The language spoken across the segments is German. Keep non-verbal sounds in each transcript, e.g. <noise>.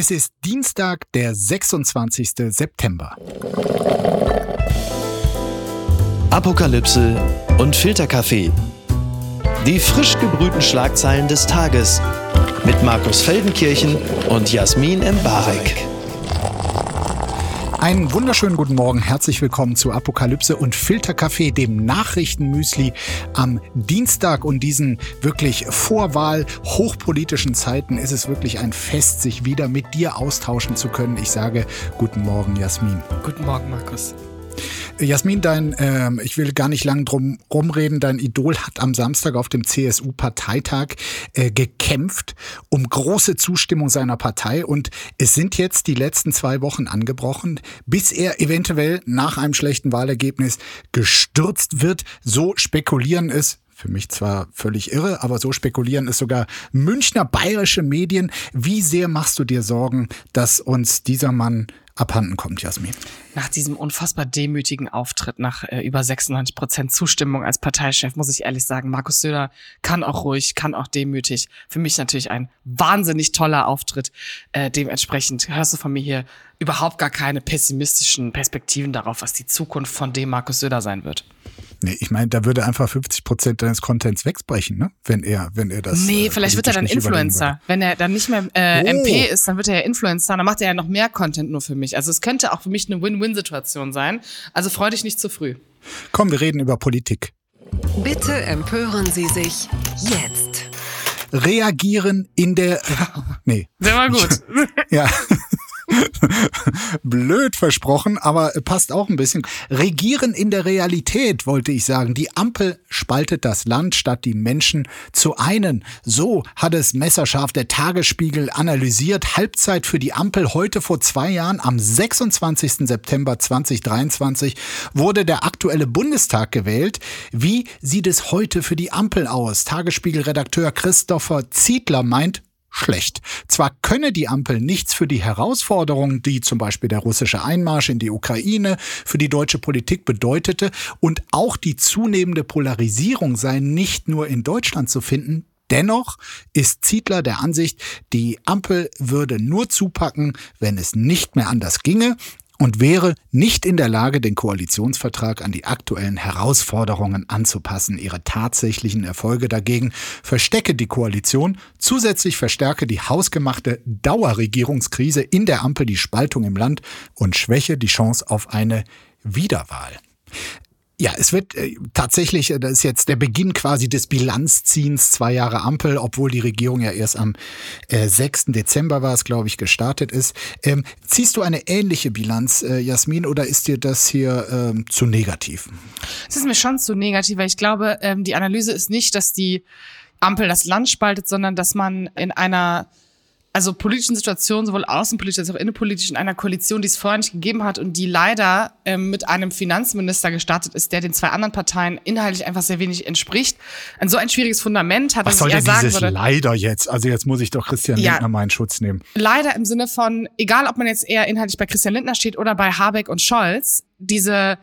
Es ist Dienstag, der 26. September. Apokalypse und Filterkaffee. Die frisch gebrühten Schlagzeilen des Tages mit Markus Feldenkirchen und Jasmin Embarek. Einen wunderschönen guten Morgen, herzlich willkommen zu Apokalypse und Filterkaffee, dem Nachrichtenmüsli am Dienstag und diesen wirklich Vorwahl hochpolitischen Zeiten ist es wirklich ein Fest, sich wieder mit dir austauschen zu können. Ich sage guten Morgen, Jasmin. Guten Morgen, Markus. Jasmin, dein, äh, ich will gar nicht lang drum rumreden, dein Idol hat am Samstag auf dem CSU-Parteitag äh, gekämpft um große Zustimmung seiner Partei und es sind jetzt die letzten zwei Wochen angebrochen, bis er eventuell nach einem schlechten Wahlergebnis gestürzt wird. So spekulieren es für mich zwar völlig irre, aber so spekulieren es sogar Münchner bayerische Medien. Wie sehr machst du dir Sorgen, dass uns dieser Mann abhanden kommt, Jasmin? Nach diesem unfassbar demütigen Auftritt, nach äh, über 96 Prozent Zustimmung als Parteichef, muss ich ehrlich sagen, Markus Söder kann auch ruhig, kann auch demütig. Für mich natürlich ein wahnsinnig toller Auftritt. Äh, dementsprechend hörst du von mir hier überhaupt gar keine pessimistischen Perspektiven darauf, was die Zukunft von dem Markus Söder sein wird. Nee, ich meine, da würde einfach 50 Prozent deines Contents wegbrechen, ne? Wenn er, wenn er das. Nee, äh, vielleicht wird er dann Influencer. Wenn er dann nicht mehr äh, oh. MP ist, dann wird er ja Influencer, dann macht er ja noch mehr Content nur für mich. Also es könnte auch für mich eine Win-Win-Situation sein. Also freu dich nicht zu früh. Komm, wir reden über Politik. Bitte empören Sie sich jetzt. Reagieren in der. Nee. Sehr mal gut. <laughs> ja. <laughs> Blöd versprochen, aber passt auch ein bisschen. Regieren in der Realität, wollte ich sagen. Die Ampel spaltet das Land, statt die Menschen zu einen. So hat es messerscharf der Tagesspiegel analysiert. Halbzeit für die Ampel heute vor zwei Jahren, am 26. September 2023, wurde der aktuelle Bundestag gewählt. Wie sieht es heute für die Ampel aus? Tagesspiegel-Redakteur Christopher Ziedler meint, schlecht. Zwar könne die Ampel nichts für die Herausforderungen, die zum Beispiel der russische Einmarsch in die Ukraine für die deutsche Politik bedeutete, und auch die zunehmende Polarisierung sei nicht nur in Deutschland zu finden, Dennoch ist Ziedler der Ansicht, die Ampel würde nur zupacken, wenn es nicht mehr anders ginge und wäre nicht in der Lage, den Koalitionsvertrag an die aktuellen Herausforderungen anzupassen. Ihre tatsächlichen Erfolge dagegen verstecke die Koalition. Zusätzlich verstärke die hausgemachte Dauerregierungskrise in der Ampel die Spaltung im Land und schwäche die Chance auf eine Wiederwahl. Ja, es wird äh, tatsächlich, äh, das ist jetzt der Beginn quasi des Bilanzziehens zwei Jahre Ampel, obwohl die Regierung ja erst am äh, 6. Dezember war es, glaube ich, gestartet ist. Ähm, ziehst du eine ähnliche Bilanz, äh, Jasmin, oder ist dir das hier ähm, zu negativ? Es ist mir schon zu negativ, weil ich glaube, ähm, die Analyse ist nicht, dass die Ampel das Land spaltet, sondern dass man in einer also politischen Situationen, sowohl außenpolitisch als auch innenpolitisch, in einer Koalition, die es vorher nicht gegeben hat und die leider ähm, mit einem Finanzminister gestartet ist, der den zwei anderen Parteien inhaltlich einfach sehr wenig entspricht. Ein so ein schwieriges Fundament hat, Was soll eher sagen würde. Leider jetzt. Also jetzt muss ich doch Christian ja, Lindner in Schutz nehmen. Leider im Sinne von, egal ob man jetzt eher inhaltlich bei Christian Lindner steht oder bei Habeck und Scholz, diese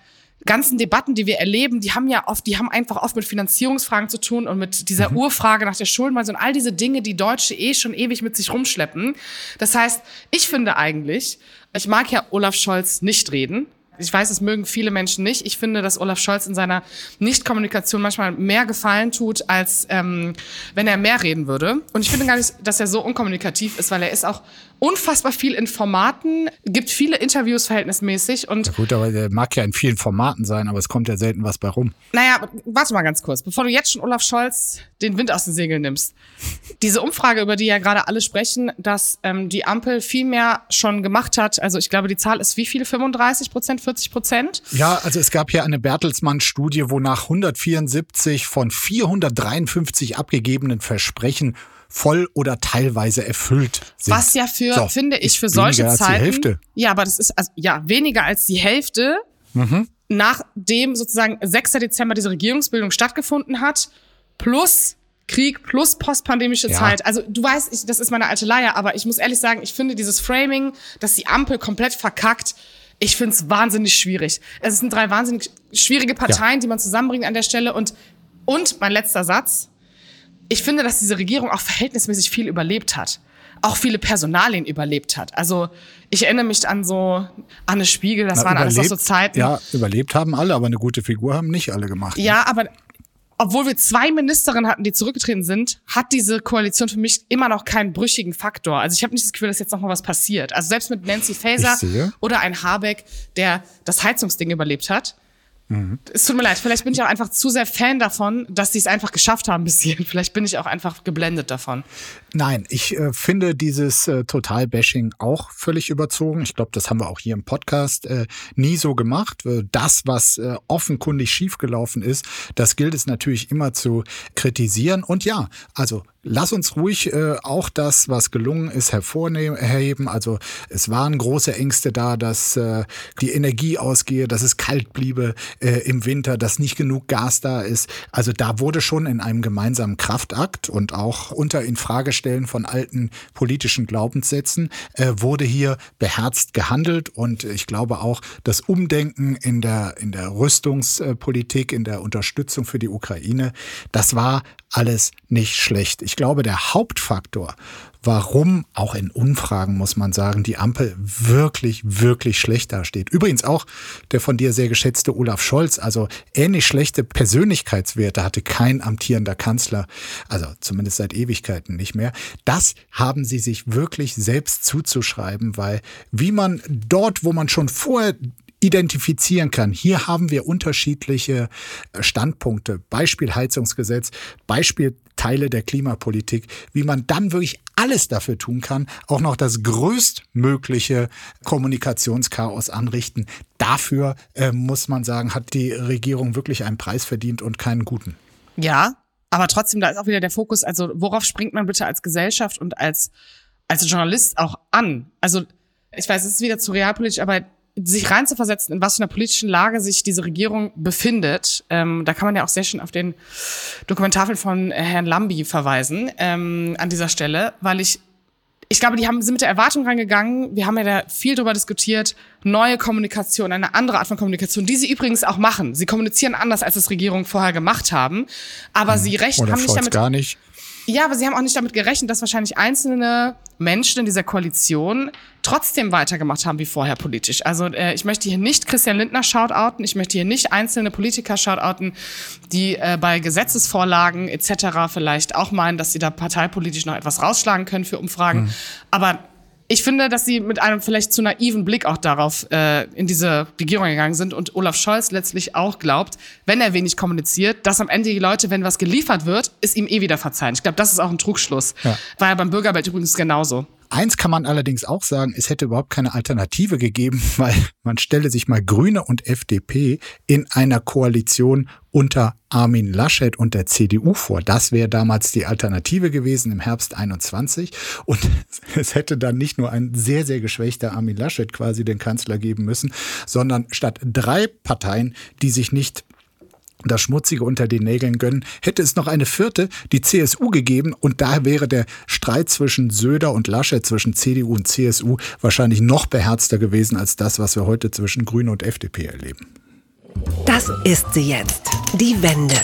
ganzen Debatten, die wir erleben, die haben ja oft, die haben einfach oft mit Finanzierungsfragen zu tun und mit dieser mhm. Urfrage nach der Schuldenweise und all diese Dinge, die Deutsche eh schon ewig mit sich rumschleppen. Das heißt, ich finde eigentlich, ich mag ja Olaf Scholz nicht reden. Ich weiß, es mögen viele Menschen nicht. Ich finde, dass Olaf Scholz in seiner Nichtkommunikation manchmal mehr Gefallen tut, als ähm, wenn er mehr reden würde. Und ich finde gar nicht, dass er so unkommunikativ ist, weil er ist auch unfassbar viel in Formaten, gibt viele Interviews verhältnismäßig und. Ja gut, aber der mag ja in vielen Formaten sein, aber es kommt ja selten was bei rum. Naja, warte mal ganz kurz, bevor du jetzt schon Olaf Scholz den Wind aus den Segeln nimmst. Diese Umfrage, über die ja gerade alle sprechen, dass ähm, die Ampel viel mehr schon gemacht hat. Also ich glaube, die Zahl ist wie viel? 35 Prozent, 40 Prozent? Ja, also es gab hier eine Bertelsmann-Studie, wonach 174 von 453 abgegebenen Versprechen voll oder teilweise erfüllt sind. Was ja für, so, finde ich, für solche Zeiten. Als die Hälfte. Ja, aber das ist also, ja weniger als die Hälfte, mhm. nachdem sozusagen 6. Dezember diese Regierungsbildung stattgefunden hat, plus Krieg plus postpandemische ja. Zeit. Also du weißt, ich, das ist meine alte Leier, aber ich muss ehrlich sagen, ich finde dieses Framing, dass die Ampel komplett verkackt, ich finde es wahnsinnig schwierig. Es sind drei wahnsinnig schwierige Parteien, ja. die man zusammenbringt an der Stelle. Und, und mein letzter Satz, ich finde, dass diese Regierung auch verhältnismäßig viel überlebt hat. auch viele Personalien überlebt hat. Also ich erinnere mich an so Anne Spiegel, das Na, waren alles noch so Zeiten. Ja, überlebt haben alle, aber eine gute Figur haben nicht alle gemacht. ne? Ja, aber obwohl wir zwei Ministerinnen hatten, die zurückgetreten sind, hat diese Koalition für mich immer noch keinen brüchigen Faktor. Also ich habe nicht das Gefühl, dass jetzt noch mal was passiert. Also selbst mit Nancy Faeser oder ein Habeck, der das Heizungsding überlebt hat. Mhm. Es tut mir leid, vielleicht bin ich auch einfach zu sehr Fan davon, dass sie es einfach geschafft haben bis hierhin. Vielleicht bin ich auch einfach geblendet davon. Nein, ich äh, finde dieses äh, Total-Bashing auch völlig überzogen. Ich glaube, das haben wir auch hier im Podcast äh, nie so gemacht. Äh, Das, was äh, offenkundig schiefgelaufen ist, das gilt es natürlich immer zu kritisieren. Und ja, also lass uns ruhig äh, auch das, was gelungen ist, hervorheben. Also es waren große Ängste da, dass äh, die Energie ausgehe, dass es kalt bliebe äh, im Winter, dass nicht genug Gas da ist. Also da wurde schon in einem gemeinsamen Kraftakt und auch unter Infragestellen von alten politischen Glaubenssätzen äh, wurde hier beherzt gehandelt und ich glaube auch das Umdenken in der in der Rüstungspolitik, in der Unterstützung für die Ukraine, das war alles nicht schlecht. Ich glaube, der Hauptfaktor, warum auch in Umfragen, muss man sagen, die Ampel wirklich, wirklich schlecht dasteht. Übrigens auch der von dir sehr geschätzte Olaf Scholz, also ähnlich schlechte Persönlichkeitswerte hatte kein amtierender Kanzler, also zumindest seit Ewigkeiten nicht mehr. Das haben sie sich wirklich selbst zuzuschreiben, weil wie man dort, wo man schon vorher identifizieren kann. Hier haben wir unterschiedliche äh, Standpunkte. Beispiel Heizungsgesetz, Beispiel Teile der Klimapolitik, wie man dann wirklich alles dafür tun kann, auch noch das größtmögliche Kommunikationschaos anrichten. Dafür äh, muss man sagen, hat die Regierung wirklich einen Preis verdient und keinen guten. Ja, aber trotzdem, da ist auch wieder der Fokus, also worauf springt man bitte als Gesellschaft und als, als Journalist auch an? Also ich weiß, es ist wieder zu realpolitisch, aber sich reinzuversetzen, in was für einer politischen Lage sich diese Regierung befindet, ähm, da kann man ja auch sehr schön auf den Dokumentarfilm von Herrn Lambi verweisen ähm, an dieser Stelle, weil ich ich glaube, die haben, sind mit der Erwartung reingegangen. Wir haben ja da viel drüber diskutiert. Neue Kommunikation, eine andere Art von Kommunikation, die sie übrigens auch machen. Sie kommunizieren anders, als es Regierungen vorher gemacht haben. Aber sie rechnen, Oder haben nicht damit gar nicht. Ja, aber sie haben auch nicht damit gerechnet, dass wahrscheinlich einzelne Menschen in dieser Koalition trotzdem weitergemacht haben wie vorher politisch. Also äh, ich möchte hier nicht Christian Lindner shoutouten, ich möchte hier nicht einzelne Politiker shoutouten, die äh, bei Gesetzesvorlagen etc. vielleicht auch meinen, dass sie da parteipolitisch noch etwas rausschlagen können für Umfragen. Aber ich finde, dass sie mit einem vielleicht zu naiven Blick auch darauf äh, in diese Regierung gegangen sind und Olaf Scholz letztlich auch glaubt, wenn er wenig kommuniziert, dass am Ende die Leute, wenn was geliefert wird, es ihm eh wieder verzeihen. Ich glaube, das ist auch ein Trugschluss. Ja. War ja beim Bürgergeld übrigens genauso. Eins kann man allerdings auch sagen, es hätte überhaupt keine Alternative gegeben, <laughs> weil man stelle sich mal Grüne und FDP in einer Koalition unter Armin Laschet und der CDU vor. Das wäre damals die Alternative gewesen im Herbst 21. Und <laughs> es hätte dann nicht nur ein sehr, sehr geschwächter Armin Laschet quasi den Kanzler geben müssen, sondern statt drei Parteien, die sich nicht das Schmutzige unter den Nägeln gönnen, hätte es noch eine vierte, die CSU gegeben und da wäre der Streit zwischen Söder und Laschet, zwischen CDU und CSU wahrscheinlich noch beherzter gewesen als das, was wir heute zwischen Grüne und FDP erleben. Das ist sie jetzt. Die Wende.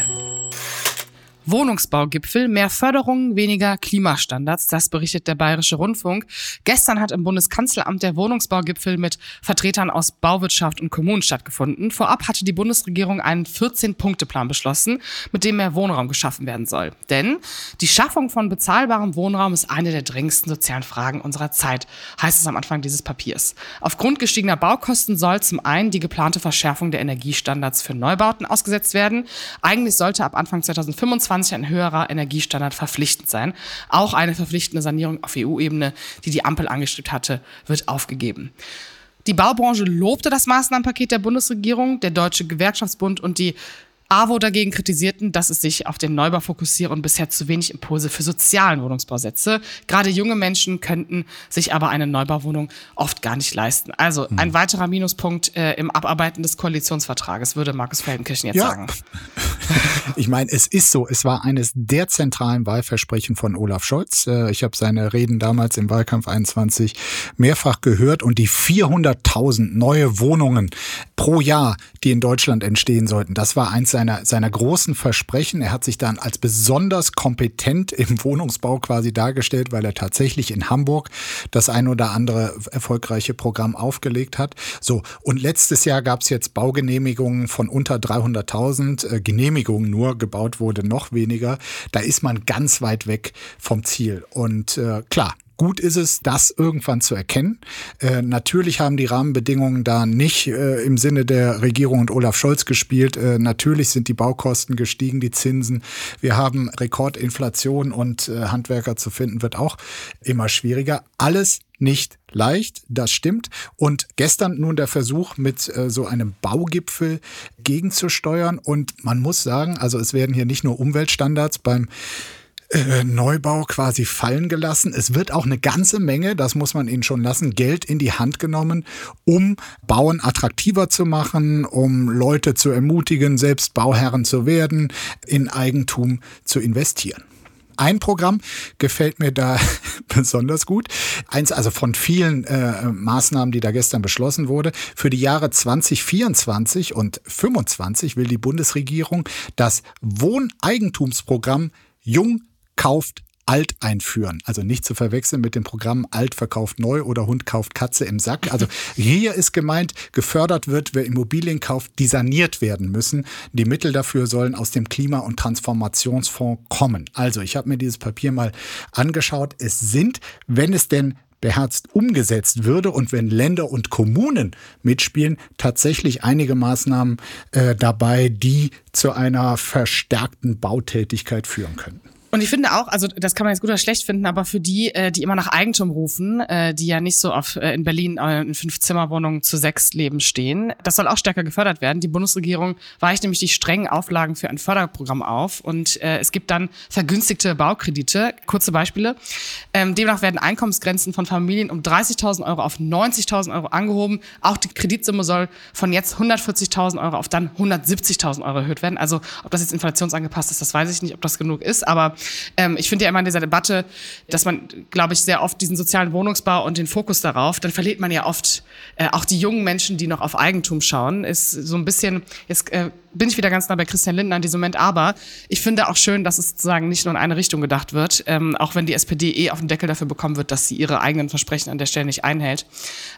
Wohnungsbaugipfel, mehr Förderung, weniger Klimastandards, das berichtet der Bayerische Rundfunk. Gestern hat im Bundeskanzleramt der Wohnungsbaugipfel mit Vertretern aus Bauwirtschaft und Kommunen stattgefunden. Vorab hatte die Bundesregierung einen 14-Punkte-Plan beschlossen, mit dem mehr Wohnraum geschaffen werden soll. Denn die Schaffung von bezahlbarem Wohnraum ist eine der dringendsten sozialen Fragen unserer Zeit, heißt es am Anfang dieses Papiers. Aufgrund gestiegener Baukosten soll zum einen die geplante Verschärfung der Energiestandards für Neubauten ausgesetzt werden. Eigentlich sollte ab Anfang 2025 ein höherer Energiestandard verpflichtend sein. Auch eine verpflichtende Sanierung auf EU-Ebene, die die Ampel angestrebt hatte, wird aufgegeben. Die Baubranche lobte das Maßnahmenpaket der Bundesregierung, der Deutsche Gewerkschaftsbund und die AWO dagegen kritisierten, dass es sich auf den Neubau fokussiere und bisher zu wenig Impulse für sozialen Wohnungsbau setze. Gerade junge Menschen könnten sich aber eine Neubauwohnung oft gar nicht leisten. Also ein weiterer Minuspunkt äh, im Abarbeiten des Koalitionsvertrages, würde Markus Feldenkirchen jetzt Ja. sagen. <laughs> Ich meine, es ist so, es war eines der zentralen Wahlversprechen von Olaf Scholz. Äh, ich habe seine Reden damals im Wahlkampf 21 mehrfach gehört und die 400.000 neue Wohnungen pro Jahr, die in Deutschland entstehen sollten, das war eins seiner, seiner großen Versprechen. Er hat sich dann als besonders kompetent im Wohnungsbau quasi dargestellt, weil er tatsächlich in Hamburg das ein oder andere erfolgreiche Programm aufgelegt hat. So, und letztes Jahr gab es jetzt Baugenehmigungen von unter 300.000 äh, Genehmigungen nur, gebaut wurde noch weniger. Da ist man ganz weit weg vom Ziel. Und äh, klar, Gut ist es, das irgendwann zu erkennen. Äh, natürlich haben die Rahmenbedingungen da nicht äh, im Sinne der Regierung und Olaf Scholz gespielt. Äh, natürlich sind die Baukosten gestiegen, die Zinsen. Wir haben Rekordinflation und äh, Handwerker zu finden wird auch immer schwieriger. Alles nicht leicht, das stimmt. Und gestern nun der Versuch mit äh, so einem Baugipfel gegenzusteuern. Und man muss sagen, also es werden hier nicht nur Umweltstandards beim äh, Neubau quasi fallen gelassen. Es wird auch eine ganze Menge, das muss man ihnen schon lassen, Geld in die Hand genommen, um Bauen attraktiver zu machen, um Leute zu ermutigen, selbst Bauherren zu werden, in Eigentum zu investieren. Ein Programm gefällt mir da <laughs> besonders gut. Eins also von vielen äh, Maßnahmen, die da gestern beschlossen wurde. Für die Jahre 2024 und 2025 will die Bundesregierung das Wohneigentumsprogramm Jung kauft alt einführen. Also nicht zu verwechseln mit dem Programm Alt verkauft neu oder Hund kauft Katze im Sack. Also hier ist gemeint, gefördert wird, wer Immobilien kauft, die saniert werden müssen. Die Mittel dafür sollen aus dem Klima- und Transformationsfonds kommen. Also ich habe mir dieses Papier mal angeschaut. Es sind, wenn es denn beherzt umgesetzt würde und wenn Länder und Kommunen mitspielen, tatsächlich einige Maßnahmen äh, dabei, die zu einer verstärkten Bautätigkeit führen könnten. Und ich finde auch, also das kann man jetzt gut oder schlecht finden, aber für die, äh, die immer nach Eigentum rufen, äh, die ja nicht so auf äh, in Berlin in Fünf-Zimmer-Wohnungen zu sechs Leben stehen, das soll auch stärker gefördert werden. Die Bundesregierung weicht nämlich die strengen Auflagen für ein Förderprogramm auf und es gibt dann vergünstigte Baukredite. Kurze Beispiele. Ähm, demnach werden Einkommensgrenzen von Familien um 30.000 Euro auf 90.000 Euro angehoben. Auch die Kreditsumme soll von jetzt 140.000 Euro auf dann 170.000 Euro erhöht werden. Also ob das jetzt inflationsangepasst ist, das weiß ich nicht, ob das genug ist, aber ähm, ich finde ja immer in dieser Debatte, dass man, glaube ich, sehr oft diesen sozialen Wohnungsbau und den Fokus darauf, dann verliert man ja oft äh, auch die jungen Menschen, die noch auf Eigentum schauen. Ist so ein bisschen, jetzt äh, bin ich wieder ganz nah bei Christian Lindner in diesem Moment, aber ich finde auch schön, dass es sozusagen nicht nur in eine Richtung gedacht wird, ähm, auch wenn die SPD eh auf den Deckel dafür bekommen wird, dass sie ihre eigenen Versprechen an der Stelle nicht einhält.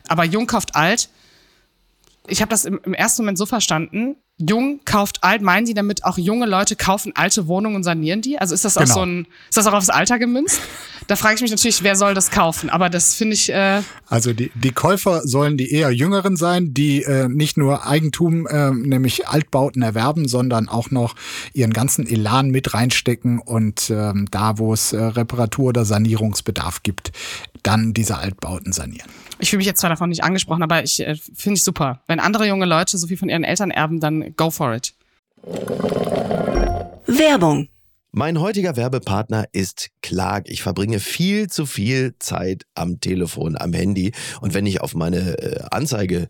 Aber Jung kauft alt. Ich habe das im, im ersten Moment so verstanden, Jung kauft alt, meinen Sie damit auch junge Leute kaufen alte Wohnungen und sanieren die? Also ist das auch genau. so ein, ist das auch aufs Alter gemünzt? Da frage ich mich natürlich, wer soll das kaufen? Aber das finde ich. Äh also die, die Käufer sollen die eher Jüngeren sein, die äh, nicht nur Eigentum, äh, nämlich Altbauten erwerben, sondern auch noch ihren ganzen Elan mit reinstecken und äh, da, wo es äh, Reparatur- oder Sanierungsbedarf gibt, dann diese Altbauten sanieren. Ich fühle mich jetzt zwar davon nicht angesprochen, aber ich äh, finde ich super. Wenn andere junge Leute so viel von ihren Eltern erben, dann go for it. Werbung. Mein heutiger Werbepartner ist Clark. Ich verbringe viel zu viel Zeit am Telefon, am Handy. Und wenn ich auf meine äh, Anzeige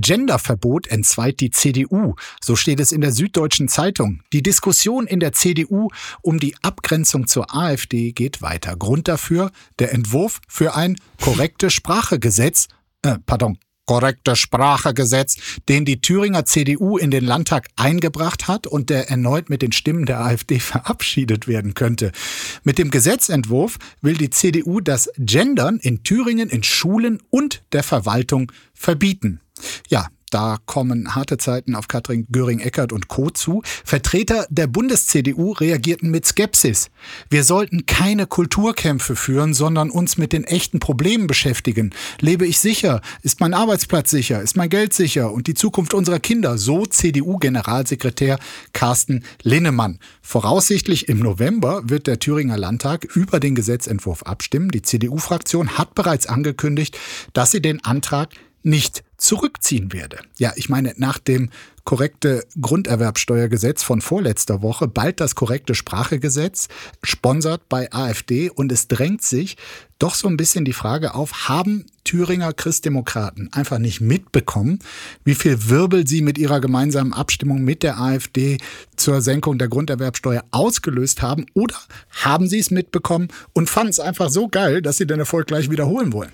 Genderverbot entzweit die CDU, so steht es in der Süddeutschen Zeitung. Die Diskussion in der CDU um die Abgrenzung zur AfD geht weiter. Grund dafür der Entwurf für ein korrekte Sprachegesetz, äh, pardon, korrekte Sprachegesetz, den die Thüringer CDU in den Landtag eingebracht hat und der erneut mit den Stimmen der AfD <laughs> verabschiedet werden könnte. Mit dem Gesetzentwurf will die CDU das Gendern in Thüringen in Schulen und der Verwaltung verbieten. Ja, da kommen harte Zeiten auf Katrin Göring-Eckert und Co. zu. Vertreter der Bundes-CDU reagierten mit Skepsis. Wir sollten keine Kulturkämpfe führen, sondern uns mit den echten Problemen beschäftigen. Lebe ich sicher? Ist mein Arbeitsplatz sicher? Ist mein Geld sicher? Und die Zukunft unserer Kinder? So CDU-Generalsekretär Carsten Linnemann. Voraussichtlich im November wird der Thüringer Landtag über den Gesetzentwurf abstimmen. Die CDU-Fraktion hat bereits angekündigt, dass sie den Antrag nicht zurückziehen werde. Ja, ich meine, nach dem korrekte Grunderwerbsteuergesetz von vorletzter Woche, bald das korrekte Sprachegesetz, sponsert bei AfD und es drängt sich doch so ein bisschen die Frage auf, haben Thüringer Christdemokraten einfach nicht mitbekommen, wie viel Wirbel sie mit ihrer gemeinsamen Abstimmung mit der AfD zur Senkung der Grunderwerbsteuer ausgelöst haben oder haben sie es mitbekommen und fanden es einfach so geil, dass sie den Erfolg gleich wiederholen wollen?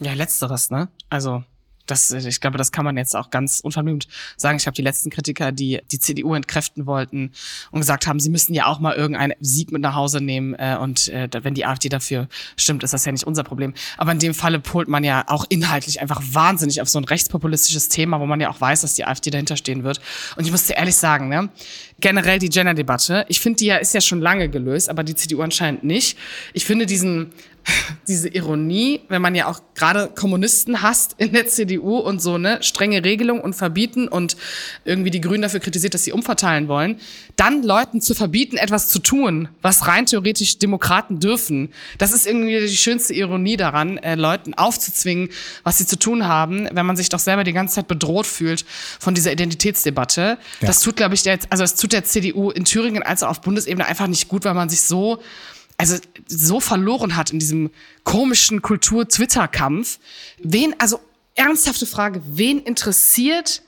Ja, letzteres, ne? Also das, ich glaube, das kann man jetzt auch ganz unverblümt sagen. Ich habe die letzten Kritiker, die die CDU entkräften wollten und gesagt haben, sie müssen ja auch mal irgendeinen Sieg mit nach Hause nehmen. Äh, und äh, wenn die AfD dafür stimmt, ist das ja nicht unser Problem. Aber in dem Falle polt man ja auch inhaltlich einfach wahnsinnig auf so ein rechtspopulistisches Thema, wo man ja auch weiß, dass die AfD dahinter stehen wird. Und ich muss dir ehrlich sagen, ne, generell die Gender-Debatte, ich finde, die ja ist ja schon lange gelöst, aber die CDU anscheinend nicht. Ich finde diesen diese Ironie, wenn man ja auch gerade Kommunisten hasst in der CDU und so ne strenge Regelung und verbieten und irgendwie die Grünen dafür kritisiert, dass sie umverteilen wollen, dann Leuten zu verbieten, etwas zu tun, was rein theoretisch Demokraten dürfen. Das ist irgendwie die schönste Ironie daran, äh, Leuten aufzuzwingen, was sie zu tun haben, wenn man sich doch selber die ganze Zeit bedroht fühlt von dieser Identitätsdebatte. Ja. Das tut, glaube ich, der, also es tut der CDU in Thüringen als auch auf Bundesebene einfach nicht gut, weil man sich so also so verloren hat in diesem komischen Kultur-Twitter-Kampf. Wen, also ernsthafte Frage, wen interessiert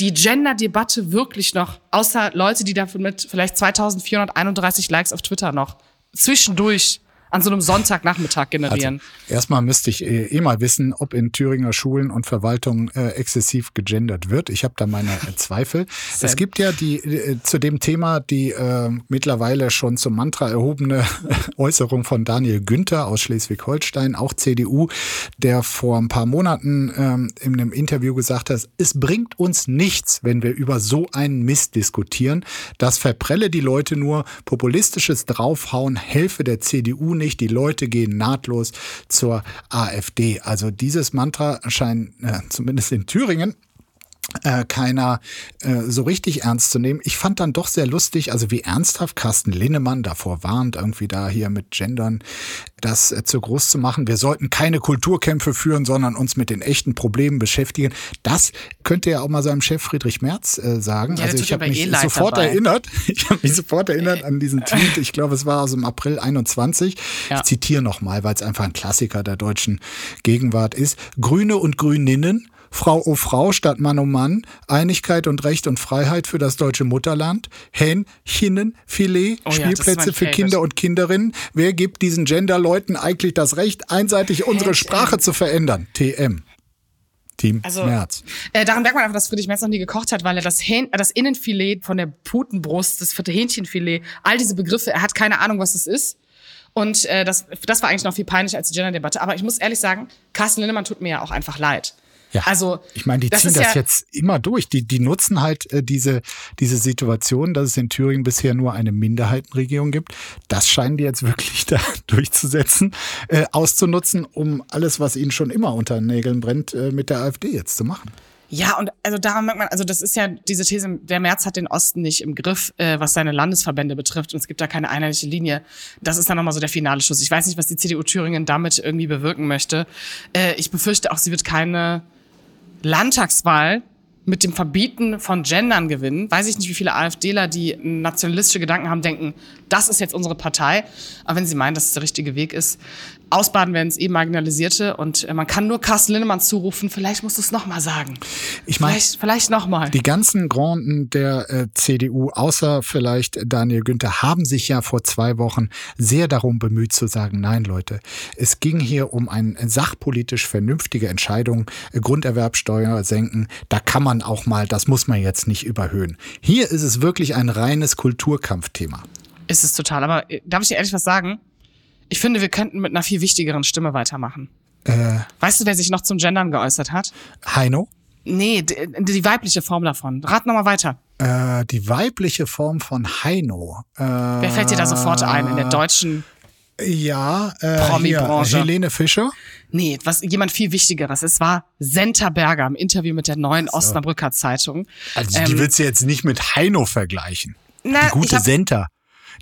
die Gender-Debatte wirklich noch, außer Leute, die dafür mit vielleicht 2431 Likes auf Twitter noch zwischendurch an so einem Sonntagnachmittag generieren? Also, erstmal müsste ich eh, eh mal wissen, ob in Thüringer Schulen und Verwaltungen äh, exzessiv gegendert wird. Ich habe da meine äh, Zweifel. <laughs> es gibt ja die äh, zu dem Thema die äh, mittlerweile schon zum Mantra erhobene <laughs> Äußerung von Daniel Günther aus Schleswig-Holstein, auch CDU, der vor ein paar Monaten ähm, in einem Interview gesagt hat, es bringt uns nichts, wenn wir über so einen Mist diskutieren. Das verprelle die Leute nur. Populistisches Draufhauen helfe der CDU nicht, die Leute gehen nahtlos zur AfD. Also dieses Mantra scheint äh, zumindest in Thüringen äh, keiner äh, so richtig ernst zu nehmen. Ich fand dann doch sehr lustig, also wie ernsthaft Carsten Linnemann davor warnt, irgendwie da hier mit Gendern das äh, zu groß zu machen. Wir sollten keine Kulturkämpfe führen, sondern uns mit den echten Problemen beschäftigen. Das könnte ja auch mal seinem Chef Friedrich Merz äh, sagen. Ja, also ich habe mich eh sofort dabei. erinnert. <laughs> Ich habe mich sofort erinnert an diesen Tweet. Ich glaube, es war aus dem April 21. Ja. Ich zitiere nochmal, weil es einfach ein Klassiker der deutschen Gegenwart ist. Grüne und Grüninnen Frau o Frau statt Mann o Mann, Einigkeit und Recht und Freiheit für das deutsche Mutterland, Hähnchenfilet, oh ja, Spielplätze für Kinder und Kinderinnen. Wer gibt diesen Gender-Leuten eigentlich das Recht, einseitig unsere Sprache zu verändern? TM. Team Also- Merz. Äh, daran merkt man einfach, dass Friedrich Merz noch nie gekocht hat, weil er das, Hähn, äh, das Innenfilet von der Putenbrust, das vierte Hähnchenfilet, all diese Begriffe, er hat keine Ahnung, was das ist. Und äh, das, das war eigentlich noch viel peinlicher als die Gender-Debatte. Aber ich muss ehrlich sagen, Carsten Lindemann tut mir ja auch einfach leid. Ja. Also, Ich meine, die das ziehen das ja- jetzt immer durch. Die, die nutzen halt äh, diese, diese Situation, dass es in Thüringen bisher nur eine Minderheitenregierung gibt. Das scheinen die jetzt wirklich <laughs> da durchzusetzen, äh, auszunutzen, um alles, was ihnen schon immer unter den Nägeln brennt, äh, mit der AfD jetzt zu machen. Ja, und also daran merkt man, also das ist ja diese These, der März hat den Osten nicht im Griff, äh, was seine Landesverbände betrifft. Und es gibt da keine einheitliche Linie. Das ist dann nochmal so der finale Schuss. Ich weiß nicht, was die CDU Thüringen damit irgendwie bewirken möchte. Äh, ich befürchte auch, sie wird keine Landtagswahl mit dem Verbieten von Gendern gewinnen. Weiß ich nicht, wie viele AfDler, die nationalistische Gedanken haben, denken, das ist jetzt unsere Partei. Aber wenn sie meinen, dass es der richtige Weg ist, ausbaden werden es eh Marginalisierte und äh, man kann nur Carsten Lindemann zurufen, vielleicht musst du es nochmal sagen. Ich meine, Vielleicht, vielleicht nochmal. Die ganzen Granden der äh, CDU, außer vielleicht Daniel Günther, haben sich ja vor zwei Wochen sehr darum bemüht zu sagen, nein Leute, es ging hier um eine sachpolitisch vernünftige Entscheidung, äh, Grunderwerbsteuer senken, da kann man auch mal, das muss man jetzt nicht überhöhen. Hier ist es wirklich ein reines Kulturkampfthema. Ist es total. Aber äh, darf ich dir ehrlich was sagen? Ich finde, wir könnten mit einer viel wichtigeren Stimme weitermachen. Äh, Weißt du, wer sich noch zum Gendern geäußert hat? Heino, Nee, die, die weibliche Form davon. Rat nochmal weiter. äh, die weibliche Form von Heino. Äh, Wer fällt dir da sofort ein in der deutschen Ja, äh, Promi-Branche. Helene Fischer. Nee, was jemand viel Wichtigeres. Es war Senta Berger im Interview mit der neuen Osnabrücker Zeitung. Also Ähm, die willst du jetzt nicht mit Heino vergleichen. Na, die gute hab- Senta.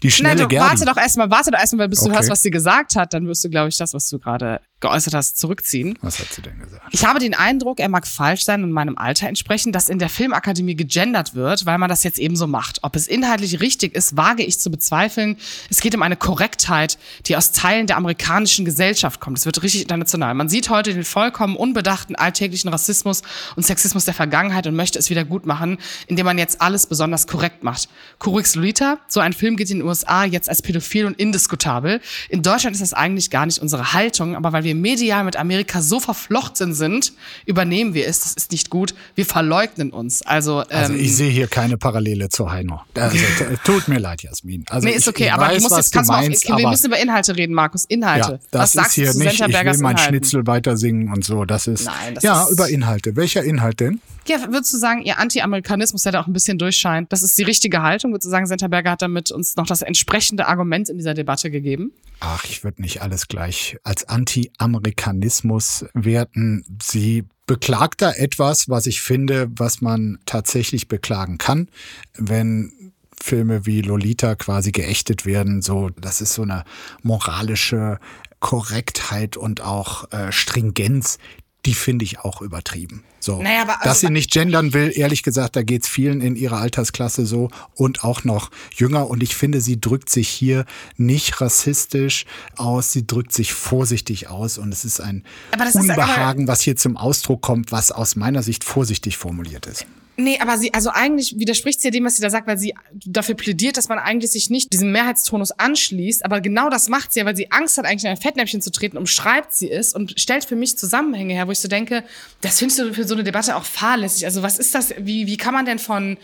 Die Nein, schnelle du, Gerdi. warte doch erstmal, warte doch erstmal, bis du Okay. hörst, was sie gesagt hat, dann wirst du, glaube ich, das, was du gerade geäußert hast, zurückziehen. Was hat sie denn gesagt? Ich habe den Eindruck, er mag falsch sein und meinem Alter entsprechen, dass in der Filmakademie gegendert wird, weil man das jetzt eben so macht. Ob es inhaltlich richtig ist, wage ich zu bezweifeln. Es geht um eine Korrektheit, die aus Teilen der amerikanischen Gesellschaft kommt. Es wird richtig international. Man sieht heute den vollkommen unbedachten alltäglichen Rassismus und Sexismus der Vergangenheit und möchte es wieder gut machen, indem man jetzt alles besonders korrekt macht. Currix Lolita, so ein Film gilt in den USA jetzt als pädophil und indiskutabel. In Deutschland ist das eigentlich gar nicht unsere Haltung, aber weil wir medial mit Amerika so verflochten sind, übernehmen wir es. Das ist nicht gut. Wir verleugnen uns. Also, Also ähm, ich sehe hier keine Parallele zu Heino. Also, <laughs> tut mir leid, Jasmin. Also Nee, ist ich, okay, ich aber weiß, du musst jetzt, kannst du mal auf, meinst, wir müssen über Inhalte reden, Markus. Inhalte. ja, das Was ist sagst hier du zu nicht, ich will mein Inhalten? Schnitzel weiter singen und so. Das ist, Nein, das ja, ist- über Inhalte. Welcher Inhalt denn? Ja, würdest du sagen, ihr Anti-Amerikanismus, der da auch ein bisschen durchscheint, das ist die richtige Haltung? Würdest du sagen, Senta Berger hat damit uns noch das entsprechende Argument in dieser Debatte gegeben? Ach, ich würde nicht alles gleich als Anti-Amerikanismus werten. Sie beklagt da etwas, was ich finde, was man tatsächlich beklagen kann, wenn Filme wie Lolita quasi geächtet werden. So, das ist so eine moralische Korrektheit und auch äh, Stringenz. Die finde ich auch übertrieben. So, Naja, aber also- dass sie nicht gendern will, ehrlich gesagt, da geht's vielen in ihrer Altersklasse so und auch noch jünger. Und ich finde, sie drückt sich hier nicht rassistisch aus, sie drückt sich vorsichtig aus. Und es ist ein das ist- Unbehagen, was hier zum Ausdruck kommt, was aus meiner Sicht vorsichtig formuliert ist. Nee, aber sie, also eigentlich widerspricht sie ja dem, was sie da sagt, weil sie dafür plädiert, dass man eigentlich sich nicht diesem Mehrheitstonus anschließt. Aber genau das macht sie ja, weil sie Angst hat, eigentlich in ein Fettnäpfchen zu treten, umschreibt sie es und stellt für mich Zusammenhänge her, wo ich so denke, das findest du für so eine Debatte auch fahrlässig. Also was ist das, wie, wie kann man denn von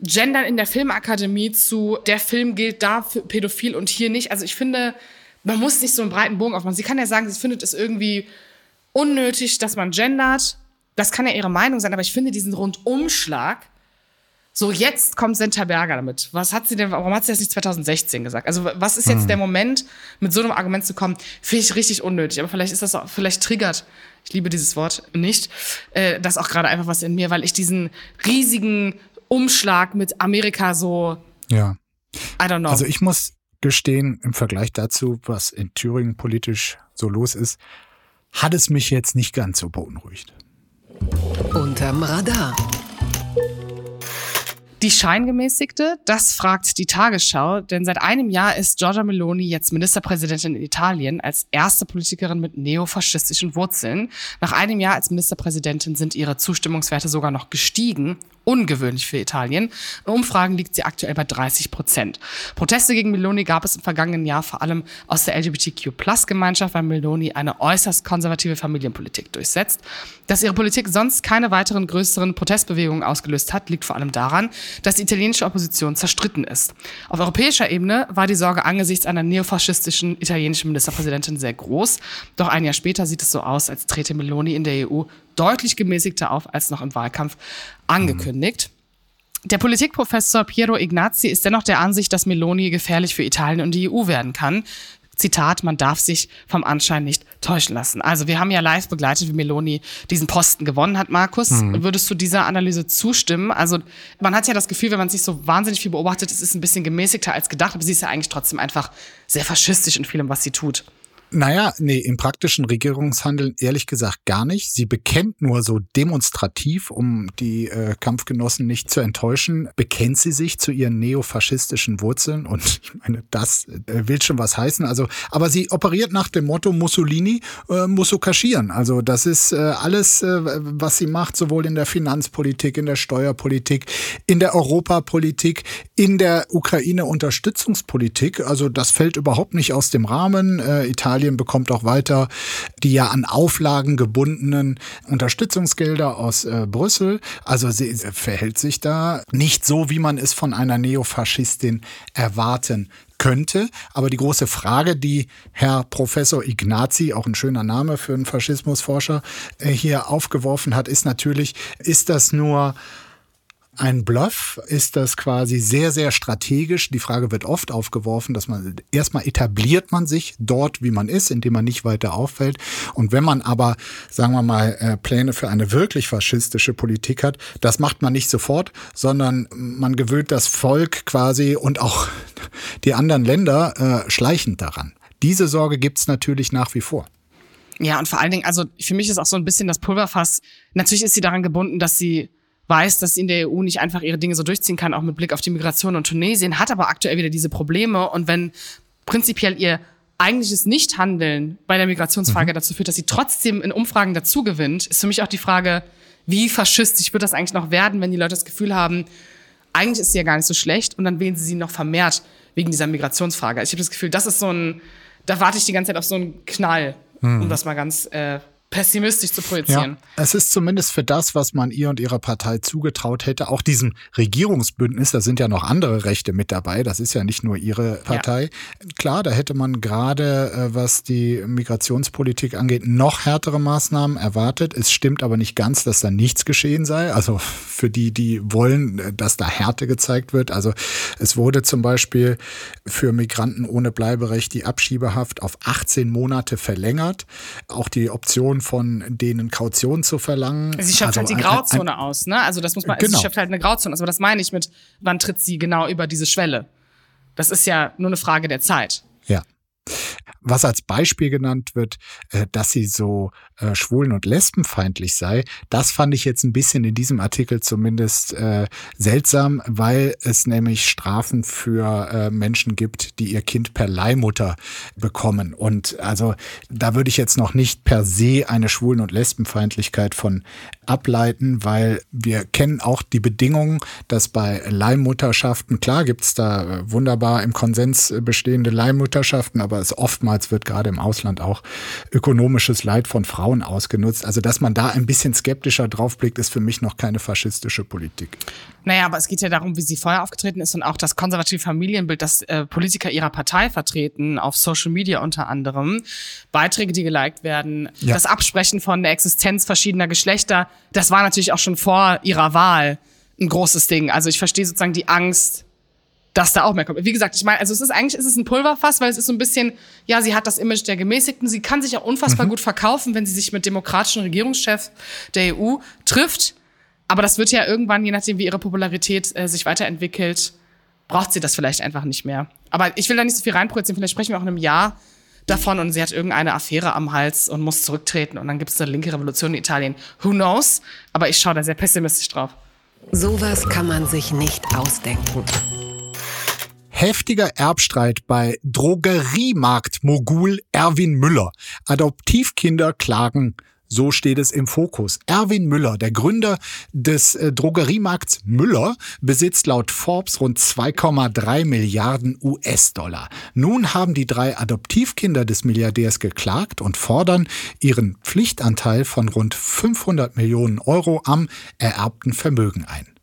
Gendern in der Filmakademie zu der Film gilt da für pädophil und hier nicht? Also ich finde, man muss nicht so einen breiten Bogen aufmachen. Sie kann ja sagen, sie findet es irgendwie unnötig, dass man gendert. Das kann ja ihre Meinung sein, aber ich finde diesen Rundumschlag, so jetzt kommt Senta Berger damit. Was hat sie denn, warum hat sie das nicht 2016 gesagt? Also was ist jetzt der Moment, mit so einem Argument zu kommen? Finde ich richtig unnötig, aber vielleicht ist das auch, vielleicht triggert, ich liebe dieses Wort nicht, äh, das auch gerade einfach was in mir, weil ich diesen riesigen Umschlag mit Amerika so, Ja. I don't know. Also ich muss gestehen, im Vergleich dazu, was in Thüringen politisch so los ist, hat es mich jetzt nicht ganz so beunruhigt. Unterm Radar. Die Scheingemäßigte, das fragt die Tagesschau, denn seit einem Jahr ist Giorgia Meloni jetzt Ministerpräsidentin in Italien als erste Politikerin mit neofaschistischen Wurzeln. Nach einem Jahr als Ministerpräsidentin sind ihre Zustimmungswerte sogar noch gestiegen ungewöhnlich für Italien. In Umfragen liegt sie aktuell bei 30 Prozent. Proteste gegen Meloni gab es im vergangenen Jahr vor allem aus der LGBTQ-Plus-Gemeinschaft, weil Meloni eine äußerst konservative Familienpolitik durchsetzt. Dass ihre Politik sonst keine weiteren größeren Protestbewegungen ausgelöst hat, liegt vor allem daran, dass die italienische Opposition zerstritten ist. Auf europäischer Ebene war die Sorge angesichts einer neofaschistischen italienischen Ministerpräsidentin sehr groß. Doch ein Jahr später sieht es so aus, als trete Meloni in der EU deutlich gemäßigter auf als noch im Wahlkampf angekündigt. Der Politikprofessor Piero Ignazi ist dennoch der Ansicht, dass Meloni gefährlich für Italien und die EU werden kann. Zitat, man darf sich vom Anschein nicht täuschen lassen. Also wir haben ja live begleitet, wie Meloni diesen Posten gewonnen hat. Markus, mhm. würdest du dieser Analyse zustimmen? Also man hat ja das Gefühl, wenn man sich so wahnsinnig viel beobachtet, es ist ein bisschen gemäßigter als gedacht, aber sie ist ja eigentlich trotzdem einfach sehr faschistisch in vielem, was sie tut. Naja, nee, im praktischen Regierungshandeln ehrlich gesagt gar nicht. Sie bekennt nur so demonstrativ, um die äh, Kampfgenossen nicht zu enttäuschen, bekennt sie sich zu ihren neofaschistischen Wurzeln. Und ich meine, das äh, will schon was heißen. Also, aber sie operiert nach dem Motto Mussolini äh, muss so kaschieren. Also das ist äh, alles, äh, was sie macht, sowohl in der Finanzpolitik, in der Steuerpolitik, in der Europapolitik, in der Ukraine-Unterstützungspolitik. Also das fällt überhaupt nicht aus dem Rahmen. Äh, Italien Italien bekommt auch weiter die ja an Auflagen gebundenen Unterstützungsgelder aus äh, Brüssel. Also sie verhält sich da nicht so, wie man es von einer Neofaschistin erwarten könnte. Aber die große Frage, die Herr Professor Ignazi, auch ein schöner Name für einen Faschismusforscher, äh, hier aufgeworfen hat, ist natürlich, ist das nur ein Bluff ist das quasi sehr, sehr strategisch. Die Frage wird oft aufgeworfen, dass man erstmal etabliert man sich dort, wie man ist, indem man nicht weiter auffällt. Und wenn man aber, sagen wir mal, äh, Pläne für eine wirklich faschistische Politik hat, das macht man nicht sofort, sondern man gewöhnt das Volk quasi und auch <laughs> die anderen Länder äh, schleichend daran. Diese Sorge gibt's natürlich nach wie vor. Ja, und vor allen Dingen, also für mich ist auch so ein bisschen das Pulverfass. Natürlich ist sie daran gebunden, dass sie weiß, dass sie in der EU nicht einfach ihre Dinge so durchziehen kann, auch mit Blick auf die Migration und Tunesien, hat aber aktuell wieder diese Probleme. Und wenn prinzipiell ihr eigentliches Nichthandeln bei der Migrationsfrage mhm. dazu führt, dass sie trotzdem in Umfragen dazu gewinnt, ist für mich auch die Frage, wie faschistisch wird das eigentlich noch werden, wenn die Leute das Gefühl haben, eigentlich ist sie ja gar nicht so schlecht und dann wählen sie sie noch vermehrt wegen dieser Migrationsfrage. Also ich habe das Gefühl, das ist so ein, da warte ich die ganze Zeit auf so einen Knall, mhm. um das mal ganz äh, pessimistisch zu projizieren. Ja, es ist zumindest für das, was man ihr und ihrer Partei zugetraut hätte, auch diesem Regierungsbündnis, da sind ja noch andere Rechte mit dabei, das ist ja nicht nur ihre Partei. Ja. Klar, da hätte man gerade, äh, was die Migrationspolitik angeht, noch härtere Maßnahmen erwartet. Es stimmt aber nicht ganz, dass da nichts geschehen sei. Also für die, die wollen, äh, dass da Härte gezeigt wird. Also es wurde zum Beispiel für Migranten ohne Bleiberecht die Abschiebehaft auf 18 Monate verlängert. Auch die Option von denen Kaution zu verlangen. Sie schöpft also halt die Grauzone ein, ein, aus, ne? Also das muss man, genau. sie schöpft halt eine Grauzone aus. Aber das meine ich mit, wann tritt sie genau über diese Schwelle? Das ist ja nur eine Frage der Zeit. Ja. Was als Beispiel genannt wird, äh, dass sie so äh, schwulen- und lesbenfeindlich sei, das fand ich jetzt ein bisschen in diesem Artikel zumindest äh, seltsam, weil es nämlich Strafen für Menschen gibt, die ihr Kind per Leihmutter bekommen. Und also da würde ich jetzt noch nicht per se eine Schwulen- und Lesbenfeindlichkeit von ableiten, weil wir kennen auch die Bedingungen, dass bei Leihmutterschaften, klar gibt's da äh, wunderbar im Konsens bestehende Leihmutterschaften, aber es oftmals wird gerade im Ausland auch ökonomisches Leid von Frauen Frauen ausgenutzt. Also, dass man da ein bisschen skeptischer draufblickt, ist für mich noch keine faschistische Politik. Naja, aber es geht ja darum, wie sie vorher aufgetreten ist und auch das konservative Familienbild, das äh, Politiker ihrer Partei vertreten, auf Social Media unter anderem. Beiträge, die geliked werden, ja. das Absprechen von der Existenz verschiedener Geschlechter, das war natürlich auch schon vor ihrer Wahl ein großes Ding. Also ich verstehe sozusagen die Angst, dass da auch mehr kommt. Wie gesagt, ich meine, also es ist eigentlich ist es ein Pulverfass, weil es ist so ein bisschen, ja, sie hat das Image der Gemäßigten, sie kann sich auch unfassbar mhm. gut verkaufen, wenn sie sich mit demokratischen Regierungschefs der EU trifft. Aber das wird ja irgendwann, je nachdem, wie ihre Popularität äh, sich weiterentwickelt, braucht sie das vielleicht einfach nicht mehr. Aber ich will da nicht so viel reinprojizieren, vielleicht sprechen wir auch in einem Jahr davon und sie hat irgendeine Affäre am Hals und muss zurücktreten und dann gibt es eine linke Revolution in Italien. Who knows? Aber ich schaue da sehr pessimistisch drauf. Sowas kann man sich nicht ausdenken. Heftiger Erbstreit bei Drogeriemarktmogul Erwin Müller. Adoptivkinder klagen so steht es im Fokus. Erwin Müller, der Gründer des äh, Drogeriemarkts Müller, besitzt laut Forbes rund 2,3 Milliarden US-Dollar. Nun haben die drei Adoptivkinder des Milliardärs geklagt und fordern ihren Pflichtanteil von rund 500 Millionen Euro am ererbten Vermögen ein.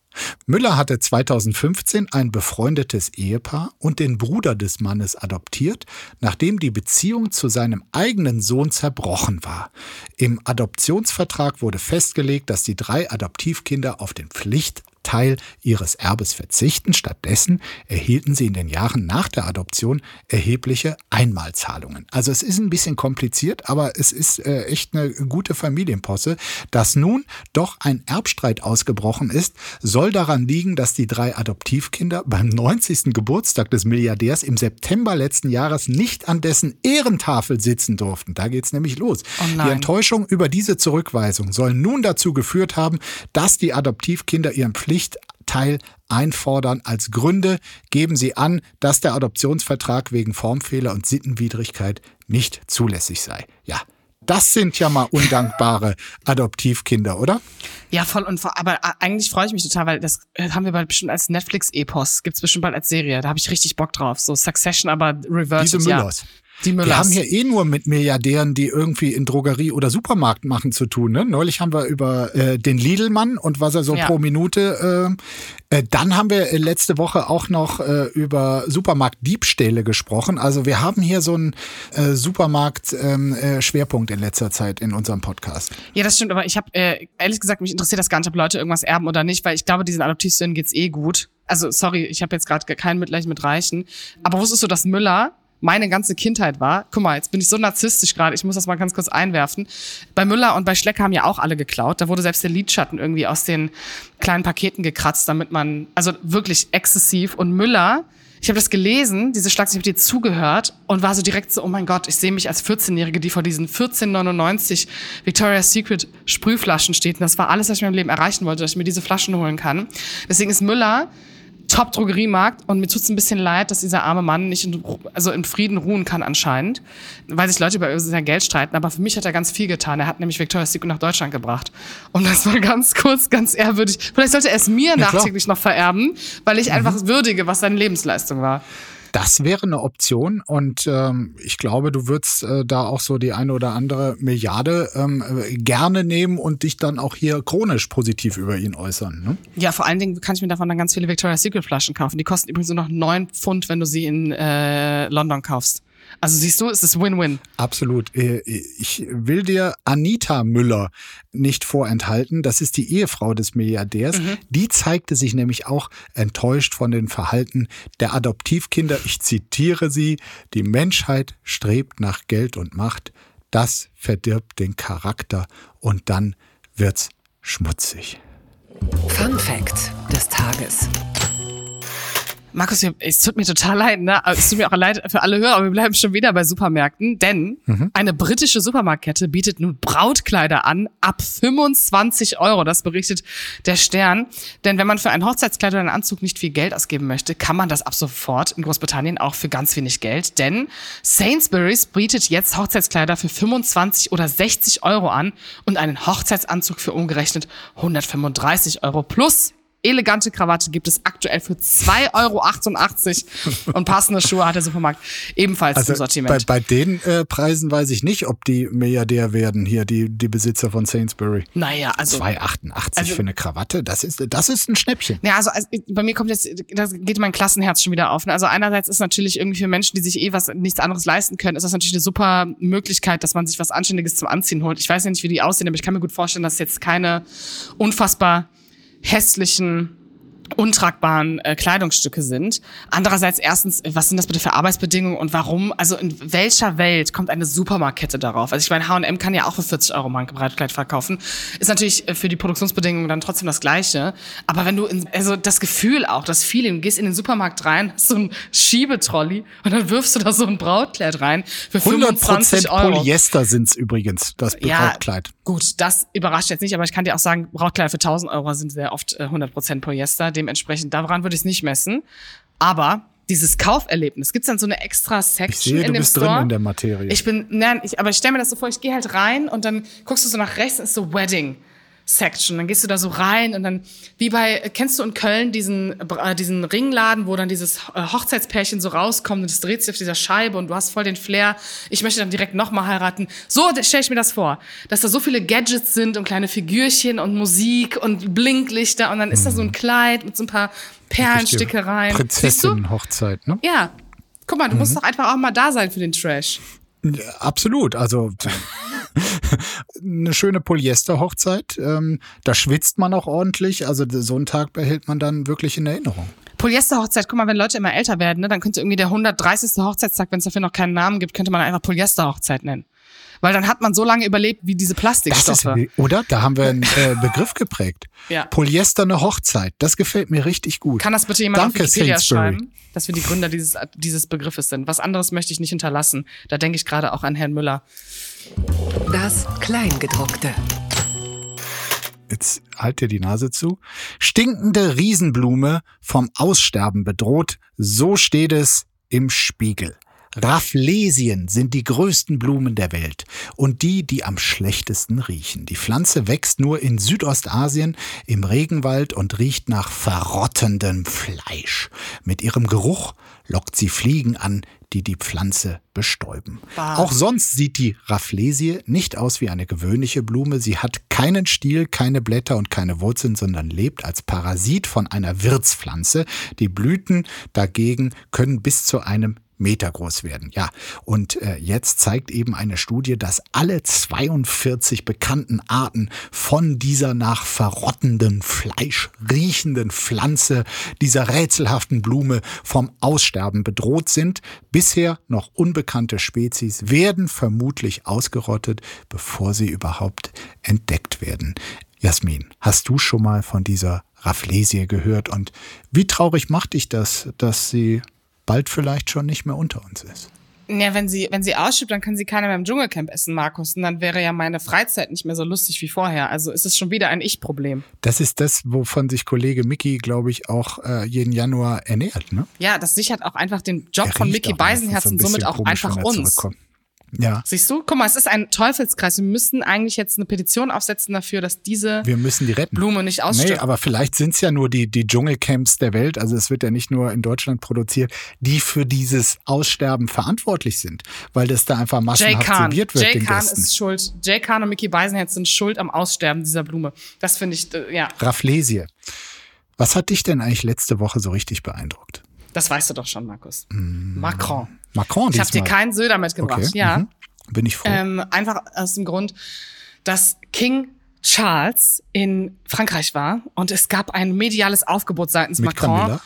Müller hatte 2015 ein befreundetes Ehepaar und den Bruder des Mannes adoptiert, nachdem die Beziehung zu seinem eigenen Sohn zerbrochen war. Im Adoptionsvertrag wurde festgelegt, dass die drei Adoptivkinder auf den Pflicht Teil ihres Erbes verzichten. Stattdessen erhielten sie in den Jahren nach der Adoption erhebliche Einmalzahlungen. Also es ist ein bisschen kompliziert, aber es ist äh, echt eine gute Familienposse. Dass nun doch ein Erbstreit ausgebrochen ist, soll daran liegen, dass die drei Adoptivkinder beim 90. Geburtstag des Milliardärs im September letzten Jahres nicht an dessen Ehrentafel sitzen durften. Da geht's nämlich los. Oh die. Enttäuschung über diese Zurückweisung soll nun dazu geführt haben, dass die Adoptivkinder ihren Pflichtteil einfordern. Als Gründe geben sie an, dass der Adoptionsvertrag wegen Formfehler und Sittenwidrigkeit nicht zulässig sei. Ja, das sind ja mal undankbare <laughs> Adoptivkinder, oder? Ja, voll und vor, aber äh, eigentlich freue ich mich total, weil das äh, haben wir bald bestimmt als Netflix-Epos, gibt's bestimmt bald als Serie. Da habe ich richtig Bock drauf. So Succession, aber reversed. Diese ja. Die Müllers. Wir haben hier eh nur mit Milliardären, die irgendwie in Drogerie oder Supermarkt machen zu tun. Ne? Neulich haben wir über äh, den Lidl-Mann und was er so Ja. pro Minute. Äh, äh, dann haben wir äh, letzte Woche auch noch äh, über Supermarktdiebstähle gesprochen. Also wir haben hier so einen äh, Supermarkt-Schwerpunkt in letzter Zeit in unserem Podcast. Ja, das stimmt, aber ich habe äh, ehrlich gesagt, mich interessiert das gar nicht, ob Leute irgendwas erben oder nicht, weil ich glaube, diesen Adoptivsöhnen geht's eh gut. Also sorry, ich habe jetzt gerade kein Mitleid mit Reichen. Aber wusstest du, dass Müller meine ganze Kindheit war? Guck mal, jetzt bin ich so narzisstisch gerade, ich muss das mal ganz kurz einwerfen. Bei Müller und bei Schlecker haben ja auch alle geklaut. Da wurde selbst der Lidschatten irgendwie aus den kleinen Paketen gekratzt, damit man, also wirklich exzessiv. Und Müller, ich habe das gelesen, diese Schlagzeile, ich habe dir zugehört und war so direkt so, oh mein Gott, ich sehe mich als 14-Jährige, die vor diesen 1499 Victoria's Secret Sprühflaschen steht. Und das war alles, was ich in meinem Leben erreichen wollte, dass ich mir diese Flaschen holen kann. Deswegen ist Müller Top-Drogeriemarkt und mir tut's ein bisschen leid, dass dieser arme Mann nicht in, also in Frieden ruhen kann anscheinend, weil sich Leute über sein Geld streiten. Aber für mich hat er ganz viel getan. Er hat nämlich Victoria's Secret nach Deutschland gebracht. Und das war ganz kurz, ganz ehrwürdig. Vielleicht sollte er es mir klar. nachträglich noch vererben, weil ich einfach würdige, was seine Lebensleistung war. Das wäre eine Option und ähm, ich glaube, du würdest äh, da auch so die eine oder andere Milliarde ähm, äh, gerne nehmen und dich dann auch hier chronisch positiv über ihn äußern. Ne? Ja, vor allen Dingen kann ich mir davon dann ganz viele Victoria's Secret Flaschen kaufen. Die kosten übrigens nur noch neun Pfund, wenn du sie in äh, London kaufst. Also siehst du, es ist Win-Win. Absolut. Äh, Ich will dir Anita Müller nicht vorenthalten. Das ist die Ehefrau des Milliardärs. Die zeigte sich nämlich auch enttäuscht von den Verhalten der Adoptivkinder. Ich zitiere sie. Die Menschheit strebt nach Geld und Macht. Das verdirbt den Charakter und dann wird's schmutzig. Fun Fact des Tages. Markus, es tut mir total leid, ne? Es tut mir auch leid für alle Hörer, aber wir bleiben schon wieder bei Supermärkten, denn eine britische Supermarktkette bietet nun Brautkleider an ab 25 Euro. Das berichtet der Stern. Denn wenn man für ein Hochzeitskleid oder einen Anzug nicht viel Geld ausgeben möchte, kann man das ab sofort in Großbritannien auch für ganz wenig Geld. Denn Sainsbury's bietet jetzt Hochzeitskleider für 25 oder 60 Euro an und einen Hochzeitsanzug für umgerechnet 135 Euro plus Elegante Krawatte gibt es aktuell für 2,88 Euro <laughs> und passende Schuhe hat der Supermarkt ebenfalls im Also bei, Sortiment. bei den äh, Preisen weiß ich nicht, ob die Milliardär werden hier, die, die Besitzer von Sainsbury. naja, also 2,88 Also- für eine Krawatte, das ist, das ist ein Schnäppchen. Ja, also, also bei mir kommt jetzt, da geht mein Klassenherz schon wieder auf. ne? Also einerseits ist natürlich irgendwie für Menschen, die sich eh was nichts anderes leisten können, ist das natürlich eine super Möglichkeit, dass man sich was Anständiges zum Anziehen holt. Ich weiß ja nicht, wie die aussehen, aber ich kann mir gut vorstellen, dass jetzt keine unfassbar hässlichen untragbaren äh, Kleidungsstücke sind. Andererseits erstens, was sind das bitte für Arbeitsbedingungen und warum? Also in welcher Welt kommt eine Supermarktkette darauf? Also ich meine, H&M kann ja auch für 40 Euro mal ein Breitkleid verkaufen. Ist natürlich äh, für die Produktionsbedingungen dann trotzdem das Gleiche. Aber wenn du, in, also das Gefühl auch, das Feeling, du gehst in den Supermarkt rein, hast <laughs> so ein Schiebetrolley und dann wirfst du da so ein Brautkleid rein für 25 Euro. Polyester sind's übrigens, das Ja, Brautkleid. Gut, das überrascht jetzt nicht, aber ich kann dir auch sagen, Brautkleider für 1000 Euro sind sehr oft äh, 100% Polyester. Dementsprechend, daran würde ich es nicht messen. Aber dieses Kauferlebnis, gibt's dann so eine extra Ich Section sehe, in du dem bist Store? drin in der Materie. Ich bin, nein, ich, aber ich stelle mir das so vor, ich gehe halt rein und dann guckst du so nach rechts, ist so Wedding. Section, dann gehst du da so rein und dann, wie bei, kennst du in Köln diesen, äh, diesen Ringladen, wo dann dieses äh, Hochzeitspärchen so rauskommt und es dreht sich auf dieser Scheibe und du hast voll den Flair, ich möchte dann direkt nochmal heiraten. So stelle ich mir das vor, dass da so viele Gadgets sind und kleine Figürchen und Musik und Blinklichter und dann ist da so ein Kleid mit so ein paar Perlenstickereien. Prinzessin-Hochzeit, ne? Ja. Guck mal, du musst doch einfach auch mal da sein für den Trash. Ja, Absolut. Also eine schöne Polyester-Hochzeit. Ähm, da schwitzt man auch ordentlich. Also so einen Tag behält man dann wirklich in Erinnerung. Polyesterhochzeit, guck mal, wenn Leute immer älter werden, ne, dann könnte irgendwie der 130. Hochzeitstag, wenn es dafür noch keinen Namen gibt, könnte man einfach Polyesterhochzeit nennen. Weil dann hat man so lange überlebt wie diese Das Plastikstoffe. ist, oder? Da haben wir einen äh, <laughs> Begriff geprägt. Ja. Polyester eine Hochzeit. Das gefällt mir richtig gut. Kann das bitte jemand Danke, auf Wikipedia Sainsbury. schreiben, dass wir die Gründer dieses, dieses Begriffes sind? Was anderes möchte ich nicht hinterlassen. Da denke ich gerade auch an Herrn Müller. Das Kleingedruckte. Jetzt halt dir die Nase zu. Stinkende Riesenblume vom Aussterben bedroht. So steht es im Spiegel. Rafflesien sind die größten Blumen der Welt und die, die am schlechtesten riechen. Die Pflanze wächst nur in Südostasien im Regenwald und riecht nach verrottendem Fleisch. Mit ihrem Geruch lockt sie Fliegen an, die die Pflanze bestäuben. Bah. Auch sonst sieht die Rafflesie nicht aus wie eine gewöhnliche Blume. Sie hat keinen Stiel, keine Blätter und keine Wurzeln, sondern lebt als Parasit von einer Wirtspflanze. Die Blüten dagegen können bis zu einem Meter groß werden. Ja, und äh, jetzt zeigt eben eine Studie, dass alle 42 bekannten Arten von dieser nach verrottendem Fleisch riechenden Pflanze, dieser rätselhaften Blume vom Aussterben bedroht sind. Bisher noch unbekannte Spezies werden vermutlich ausgerottet, bevor sie überhaupt entdeckt werden. Jasmin, hast du schon mal von dieser Rafflesie gehört und wie traurig macht dich das, dass sie bald vielleicht schon nicht mehr unter uns ist? Ja, wenn sie, wenn sie ausschiebt, dann kann sie keiner mehr im Dschungelcamp essen, Markus. Und dann wäre ja meine Freizeit nicht mehr so lustig wie vorher. Also ist es schon wieder ein Ich-Problem. Das ist das, wovon sich Kollege Mickey, glaube ich, auch äh, jeden Januar ernährt. Ne? Ja, das sichert auch einfach den Job Er von Mickey Beisenherz und somit auch einfach uns. Ja, Siehst du? Guck mal, es ist ein Teufelskreis. Wir müssten eigentlich jetzt eine Petition aufsetzen dafür, dass diese wir müssen die retten. Blume nicht Nee, ausstirbt. aber vielleicht sind es ja nur die, die Dschungelcamps der Welt, also es wird ja nicht nur in Deutschland produziert, die für dieses Aussterben verantwortlich sind, weil das da einfach massenhaft serviert wird Jay den Khan Gästen. ist schuld. Jay Khan und Mickey Beisenherz sind schuld am Aussterben dieser Blume. Das finde ich, äh, ja, Rafflesie. Was hat dich denn eigentlich letzte Woche so richtig beeindruckt? das weißt du doch schon, Markus. Macron. Macron Ich habe dir keinen Söder mitgebracht. Okay, Ja. mhm. Bin ich froh. Ähm, einfach aus dem Grund, dass King Charles in Frankreich war und es gab ein mediales Aufgebot seitens Mit Macron. Camilla?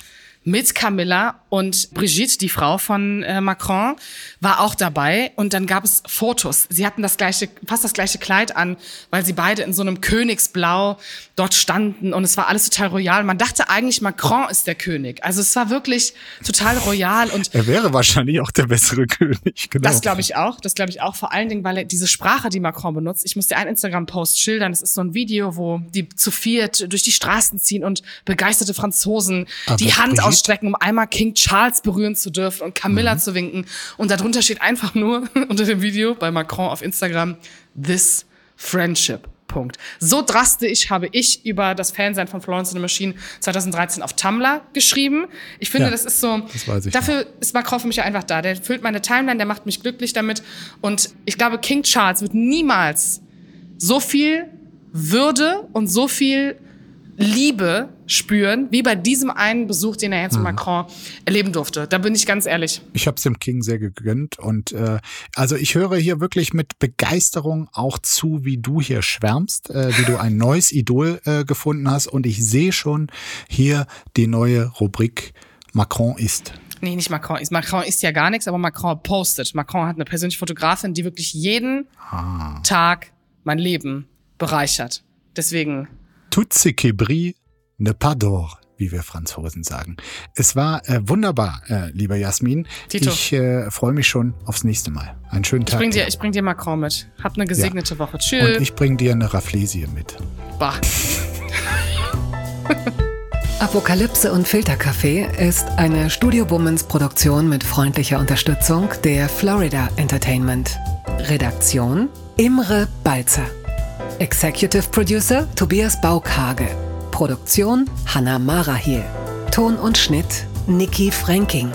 Mit Camilla und Brigitte, die Frau von äh, Macron, war auch dabei und dann gab es Fotos. Sie hatten das gleiche, fast das gleiche Kleid an, weil sie beide in so einem Königsblau dort standen und es war alles total royal. Man dachte eigentlich, Macron ist der König. Also es war wirklich total royal und er wäre wahrscheinlich auch der bessere <laughs> König, genau. das glaube ich auch. Das glaube ich auch. Vor allen Dingen, weil er diese Sprache, die Macron benutzt, ich muss dir einen Instagram-Post schildern. Das ist so ein Video, wo die zu viert durch die Straßen ziehen und begeisterte Franzosen Aber die Hand Brigitte? ausstrecken, um einmal King Charles berühren zu dürfen und Camilla Mhm. zu winken. Und darunter steht einfach nur <laughs> unter dem Video bei Macron auf Instagram, this friendship. Punkt. So drastisch habe ich über das Fansein von Florence and the Machine 2013 auf Tumblr geschrieben. Ich finde, Ja, das ist so, das dafür ist Macron für mich ja einfach da. Der füllt meine Timeline, der macht mich glücklich damit. Und ich glaube, King Charles wird niemals so viel Würde und so viel Liebe spüren, wie bei diesem einen Besuch, den er Mhm. jetzt mit Macron erleben durfte. Da bin ich ganz ehrlich. Ich habe es dem King sehr gegönnt und äh, also ich höre hier wirklich mit Begeisterung auch zu, wie du hier schwärmst, äh, wie du ein <laughs> neues Idol äh, gefunden hast und ich sehe schon hier die neue Rubrik Macron ist. Nee, nicht Macron. Ist- Macron ist ja gar nichts, aber Macron postet. Macron hat eine persönliche Fotografin, die wirklich jeden Ah. Tag mein Leben bereichert. Deswegen, Tout ce qui brille ne pas d'or, wie wir Franzosen sagen. Es war äh, wunderbar, äh, lieber Jasmin. Tito. Ich äh, freue mich schon aufs nächste Mal. Einen schönen ich Tag. bring dir, ich bring dir Macron mit. Hab eine gesegnete Woche. und Tschüss. ich bring dir eine Rafflesie mit. Bah. <laughs> Apokalypse und Filterkaffee ist eine Studio Womans Produktion mit freundlicher Unterstützung der Florida Entertainment. Redaktion Imre Balzer. Executive Producer Tobias Baukage. Produktion Hanna Marahiel. Ton und Schnitt Niki Franking.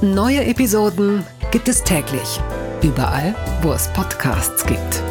Neue Episoden gibt es täglich. Überall, wo es Podcasts gibt.